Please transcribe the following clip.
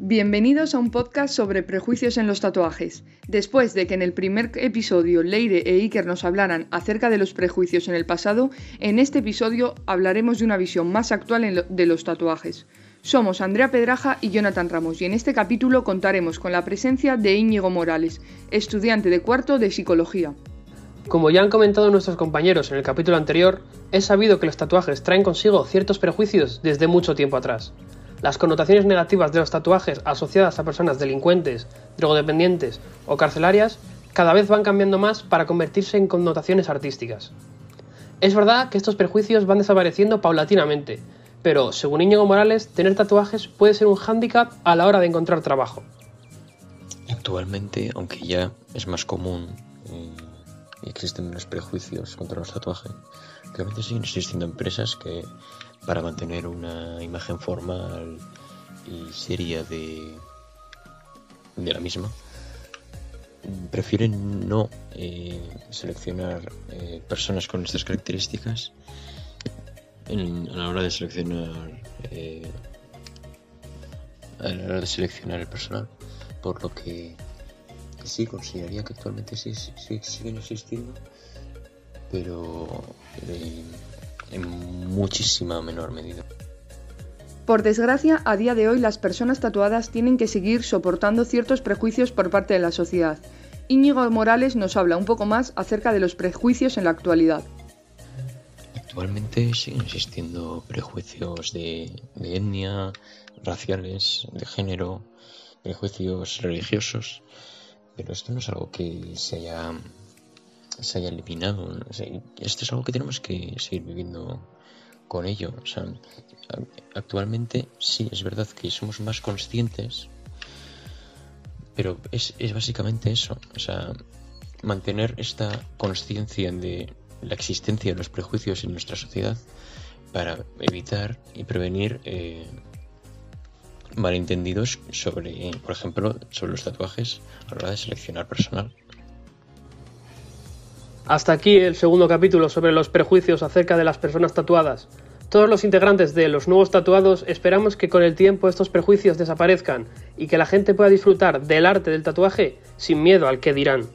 Bienvenidos a un podcast sobre prejuicios en los tatuajes. Después de que en el primer episodio Leire e Iker nos hablaran acerca de los prejuicios en el pasado, en este episodio hablaremos de una visión más actual de los tatuajes. Somos Andrea Pedraja y Jonathan Ramos y en este capítulo contaremos con la presencia de Íñigo Morales, estudiante de cuarto de psicología. Como ya han comentado nuestros compañeros en el capítulo anterior, es sabido que los tatuajes traen consigo ciertos prejuicios desde mucho tiempo atrás. Las connotaciones negativas de los tatuajes asociadas a personas delincuentes, drogodependientes o carcelarias cada vez van cambiando más para convertirse en connotaciones artísticas. Es verdad que estos prejuicios van desapareciendo paulatinamente, pero según Íñigo Morales, tener tatuajes puede ser un hándicap a la hora de encontrar trabajo. Actualmente, aunque ya es más común eh, y existen menos prejuicios contra los tatuajes, realmente siguen existiendo empresas que para mantener una imagen formal y seria de, de la misma, prefieren no eh, seleccionar eh, personas con estas características a la hora de seleccionar eh, a la hora de seleccionar el personal por lo que, sí consideraría que actualmente sí, sí siguen existiendo pero en muchísima menor medida. Por desgracia, a día de hoy las personas tatuadas tienen que seguir soportando ciertos prejuicios por parte de la sociedad. Íñigo Morales nos habla un poco más acerca de los prejuicios en la actualidad. Actualmente siguen existiendo prejuicios de, etnia, raciales, de género, prejuicios religiosos, pero esto no es algo que se haya se haya eliminado. esto es algo que tenemos que seguir viviendo con ello. O sea, actualmente sí, es verdad que somos más conscientes, pero es, es básicamente eso. O sea, mantener esta conciencia de la existencia de los prejuicios en nuestra sociedad para evitar y prevenir eh, malentendidos sobre, por ejemplo, sobre los tatuajes a la hora de seleccionar personal. Hasta aquí el segundo capítulo sobre los prejuicios acerca de las personas tatuadas. Todos los integrantes de los nuevos tatuados esperamos que con el tiempo estos prejuicios desaparezcan y que la gente pueda disfrutar del arte del tatuaje sin miedo al que dirán.